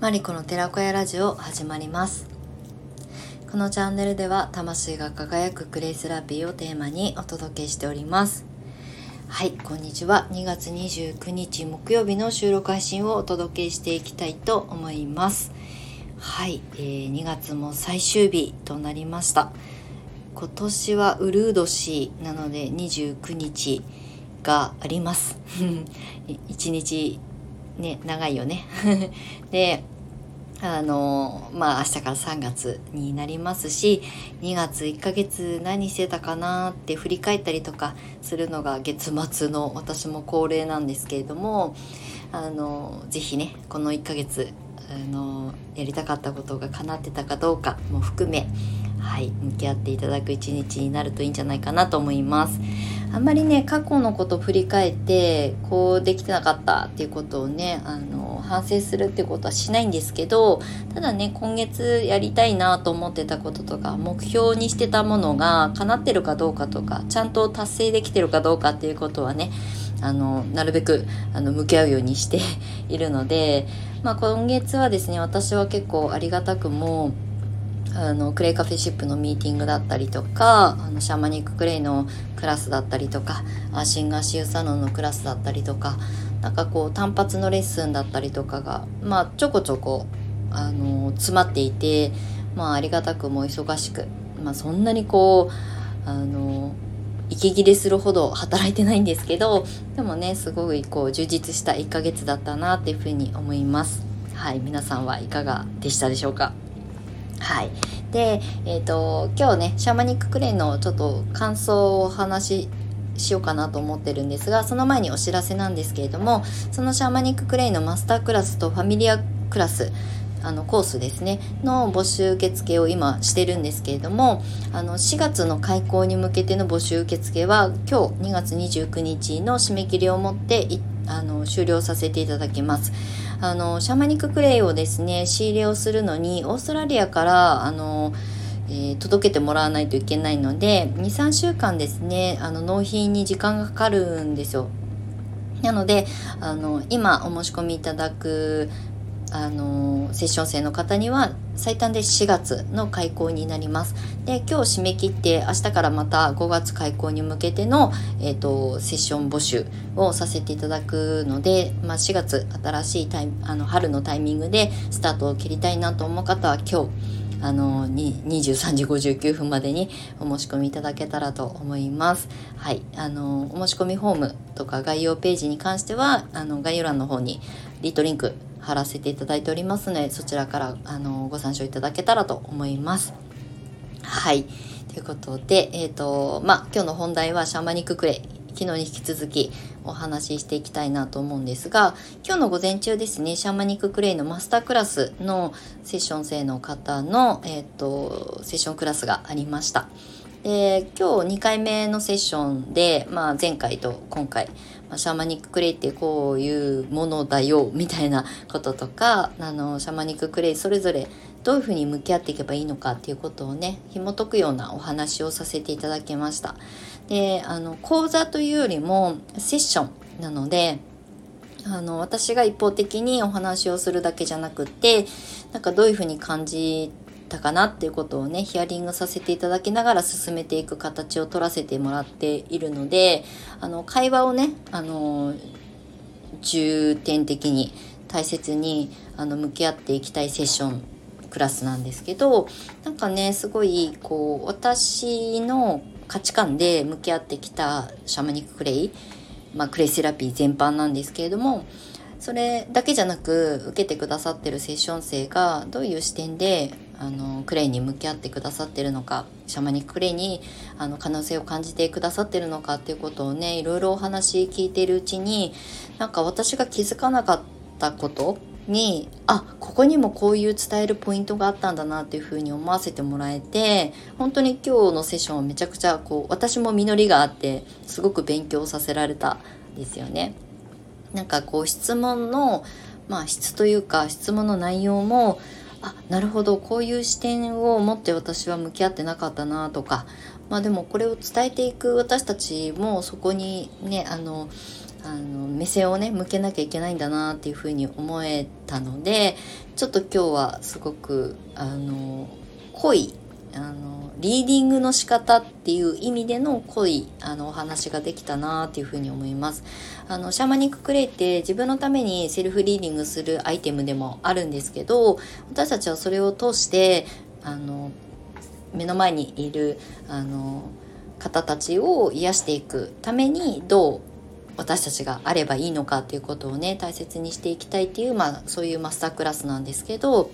マリコの寺子屋ラジオ始まります。このチャンネルでは魂が輝くクレイセラピーをテーマにお届けしております。はいこんにちは。2月29日木曜日の収録配信をお届けしていきたいと思います。はい、えー、2月も最終日となりました。今年はウルード氏なので29日があります。一日ね長いよね であのまあ明日から3月になりますし2月1ヶ月何してたかなって振り返ったりとかするのが月末の私も恒例なんですけれどもあのぜひねこの1ヶ月あのやりたかったことが叶ってたかどうかも含めはい向き合っていただく一日になるといいんじゃないかなと思います。あんまりね過去のことを振り返ってこうできてなかったっていうことをねあの反省するってことはしないんですけどただね今月やりたいなと思ってたこととか目標にしてたものが叶ってるかどうかとかちゃんと達成できてるかどうかっていうことはねあのなるべくあの向き合うようにしているので、まあ、今月はですね私は結構ありがたくもあのクレイカフェシップのミーティングだったりとかあのシャーマニッククレイのクラスだったりとかアシンガーシューサロンのクラスだったりとかなんかこう単発のレッスンだったりとかがまあちょこちょこあの詰まっていてまあありがたくも忙しくまあそんなにこうあの息切れするほど働いてないんですけどでもねすごいこう充実した1ヶ月だったなっていうふうに思います。はい皆さんはいかがでしたでしょうか？はい。で、えっ、ー、と、今日ね、シャーマニッククレイのちょっと感想をお話ししようかなと思ってるんですが、その前にお知らせなんですけれども、そのシャーマニッククレイのマスタークラスとファミリアクラス、あのコースですねの募集受付を今してるんですけれどもあの4月の開校に向けての募集受付は今日2月29日の締め切りをもってあの終了させていただきます。あのシャマニッククレイをですね仕入れをするのにオーストラリアからあの、えー、届けてもらわないといけないので23週間ですねあの納品に時間がかかるんですよ。なのであの今お申し込みいただくあのセッション生の方には最短で4月の開講になります。で今日締め切って明日からまた5月開講に向けての、えーと、セッション募集をさせていただくので、まあ、4月新しいタイあの春のタイミングでスタートを切りたいなと思う方は今日あの23時59分までにお申し込みいただけたらと思います。はい、あのお申し込みフォームとか概要ページに関してはあの概要欄の方に lit.link 貼らせていただいておりますのでそちらからあのご参照いただけたらと思います。はいということで、えっ、ー、とまあ今日の本題はシャーマニッククレイ昨日に引き続きお話ししていきたいなと思うんですが今日の午前中ですねシャーマニッククレイのマスタークラスのセッション生の方の、えーと、セッションクラスがありました。で今日2回目のセッションで、まあ、前回と今回まあ、シャーマニッククレイってこういうものだよみたいなこととか あのシャーマニッククレイそれぞれどういうふうに向き合っていけばいいのかっていうことをね紐解くようなお話をさせていただきました。であの講座というよりもセッションなのであの私が一方的にお話をするだけじゃなくってなんかどういうふうに感じてたかなっていうことをねヒアリングさせていただきながら進めていく形を取らせてもらっているのであの会話をねあの重点的に大切にあの向き合っていきたいセッションクラスなんですけどなんかねすごいこう私の価値観で向き合ってきたシャマニッククレイ、まあ、クレイセラピー全般なんですけれどもそれだけじゃなく受けてくださってるセッション生がどういう視点であのクレイに向き合ってくださってるのかシャマニッククレイにあの可能性を感じてくださってるのかっていうことをねいろいろお話聞いてるうちになんか私が気づかなかったことにあここにもこういう伝えるポイントがあったんだなっていうふうに思わせてもらえて本当に今日のセッションはめちゃくちゃこう私も実りがあってすごく勉強させられたんですよね。なんかこう質問のまあ質というか質問の内容もあなるほど。こういう視点を持って私は向き合ってなかったなとか。まあでもこれを伝えていく私たちもそこにねあのあの目線をね向けなきゃいけないんだなっていうふうに思えたのでちょっと今日はすごくあの濃いあのリーディングの仕方っていう意味での濃いあのお話ができたなっていうふうに思います。あのシャーマニッククレイって自分のためにセルフリーディングするアイテムでもあるんですけど私たちはそれを通してあの目の前にいるあの方たちを癒していくためにどう私たちがあればいいのかっていうことをね大切にしていきたいっていう、まあ、そういうマスタークラスなんですけど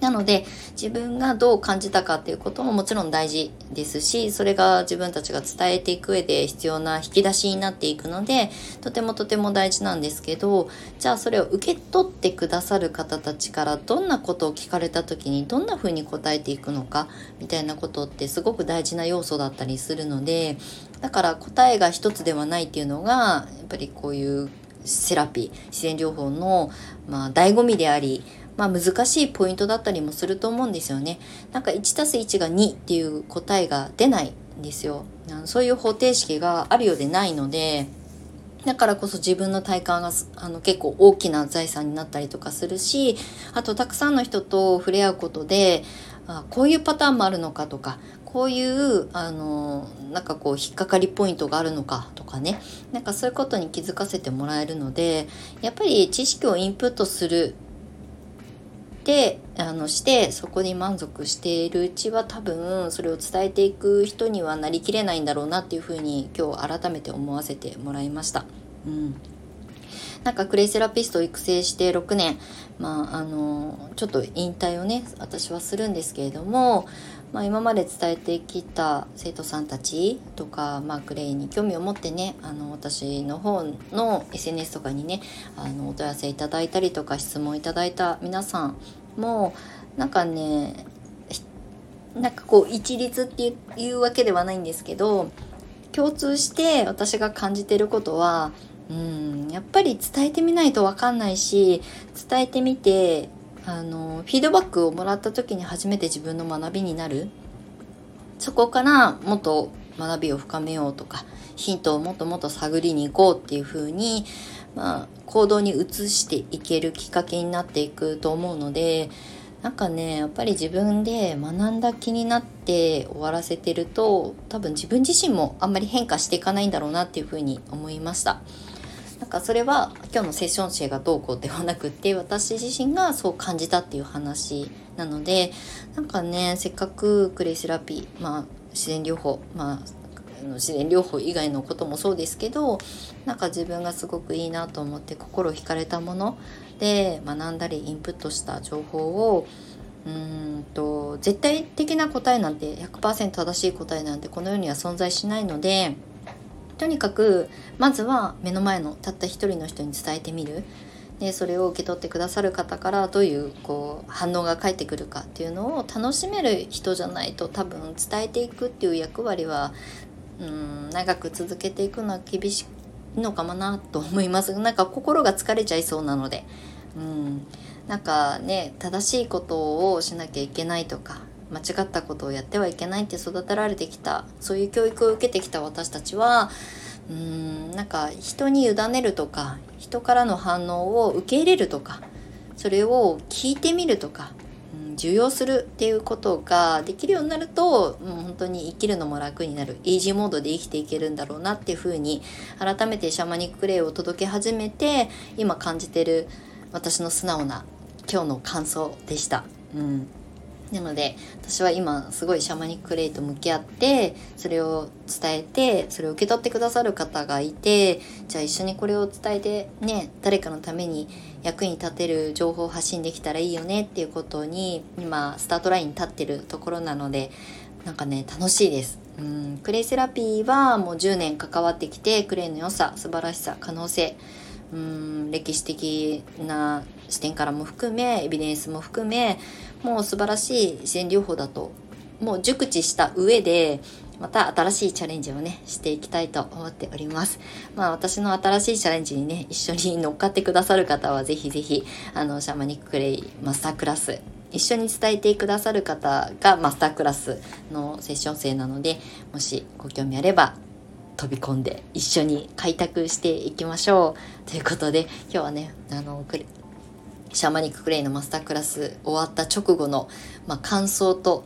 なので自分がどう感じたかっていうことももちろん大事ですしそれが自分たちが伝えていく上で必要な引き出しになっていくのでとてもとても大事なんですけどじゃあそれを受け取ってくださる方たちからどんなことを聞かれた時にどんな風に答えていくのかみたいなことってすごく大事な要素だったりするのでだから答えが一つではないっていうのがやっぱりこういうセラピー自然療法のまあ醍醐味でありまあ、難しいポイントだったりもすると思うんですよね。なんか 1+1 が2っていう答えが出ないんですよ。そういう方程式があるようでないので、だからこそ自分の体感があの結構大きな財産になったりとかするし、あとたくさんの人と触れ合うことで、あこういうパターンもあるのかとか、こういうあのなんかこう引っかかりポイントがあるのかとかねなんかそういうことに気づかせてもらえるのでやっぱり知識をインプットするであのしてそこに満足しているうちは多分それを伝えていく人にはなりきれないんだろうなっていうふうに今日改めて思わせてもらいました。うんなんかクレイセラピストを育成して6年、まあ、あのちょっと引退をね私はするんですけれども、まあ、今まで伝えてきた生徒さんたちとか、まあ、クレイに興味を持ってねあの私の方の SNS とかにねあのお問い合わせいただいたりとか質問いただいた皆さんもうなんかねなんかこう一律っていうわけではないんですけど共通して私が感じてることはうんやっぱり伝えてみないと分かんないし伝えてみてあのフィードバックをもらった時に初めて自分の学びになる。そこからもっと学びを深めようとかヒントをもっともっと探りに行こうっていう風にまあ行動に移していけるきっかけになっていくと思うのでなんかねやっぱり自分で学んだ気になって終わらせてると多分自分自身もあんまり変化していかないんだろうなっていう風に思いました。なんかそれは今日のセッション生がどうこうではなくって私自身がそう感じたっていう話なのでなんかねせっかくクレイセラピーまあ自然療法まあの自然療法以外のこともそうですけどなんか自分がすごくいいなと思って心惹かれたもので学んだりインプットした情報をうんと絶対的な答えなんて100%正しい答えなんてこの世には存在しないのでとにかくまずは目の前のたった一人の人に伝えてみる。でそれを受け取ってくださる方からどういうこう反応が返ってくるかっていうのを楽しめる人じゃないと多分伝えていくっていう役割はうん長く続けていくのは厳しいのかもなと思います。なんか心が疲れちゃいそうなので。うん。なんかね正しいことをしなきゃいけないとか間違ったことをやってはいけないって育てられてきたそういう教育を受けてきた私たちはうーんなんか人に委ねるとか人からの反応を受け入れるとかそれを聞いてみるとか、受容するっていうことができるようになるともう本当に生きるのも楽になるイージーモードで生きていけるんだろうなっていうふうに改めてシャマニッククレイを届け始めて今感じてる私の素直な今日の感想でした。うんなので私は今すごいシャマニックレイと向き合ってそれを伝えてそれを受け取ってくださる方がいてじゃあ一緒にこれを伝えてね誰かのために役に立てる情報を発信できたらいいよねっていうことに今スタートラインに立ってるところなのでなんかね楽しいです。うん。クレイセラピーはもう10年関わってきてクレイの良さ素晴らしさ可能性。うん。歴史的な視点からも含めエビデンスも含めもう素晴らしい自然療法だともう熟知した上でまた新しいチャレンジをねしていきたいと思っております。まあ私の新しいチャレンジにね一緒に乗っかってくださる方はぜひぜひあのシャーマニッククレイマスタークラス一緒に伝えてくださる方がマスタークラスのセッション生なのでもしご興味あれば飛び込んで一緒に開拓していきましょう。ということで今日はねあのシャーマニッククレイのマスタークラス終わった直後の、まあ、感想と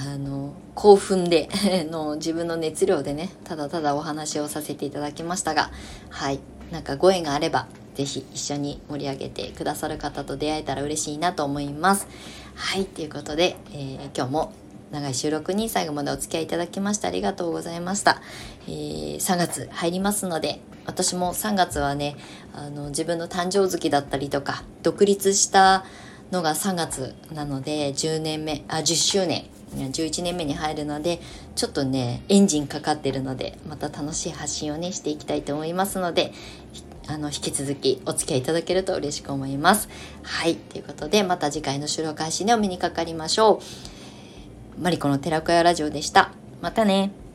あの興奮で の自分の熱量でねただただお話をさせていただきましたがはいなんかご縁があれば是非一緒に盛り上げてくださる方と出会えたら嬉しいなと思います。はいということで、えー、今日も長い収録に最後までお付き合いいただきましてありがとうございました。えー、3月入りますので、私も3月はね、あの自分の誕生月だったりとか、独立したのが3月なので、10年目、あ、10周年、11年目に入るので、ちょっとね、エンジンかかってるので、また楽しい発信をね、していきたいと思いますので、あの、引き続きお付き合いいただけると嬉しく思います。はい。ということで、また次回の収録配信でお目にかかりましょう。マリコの寺子屋ラジオでした。またね。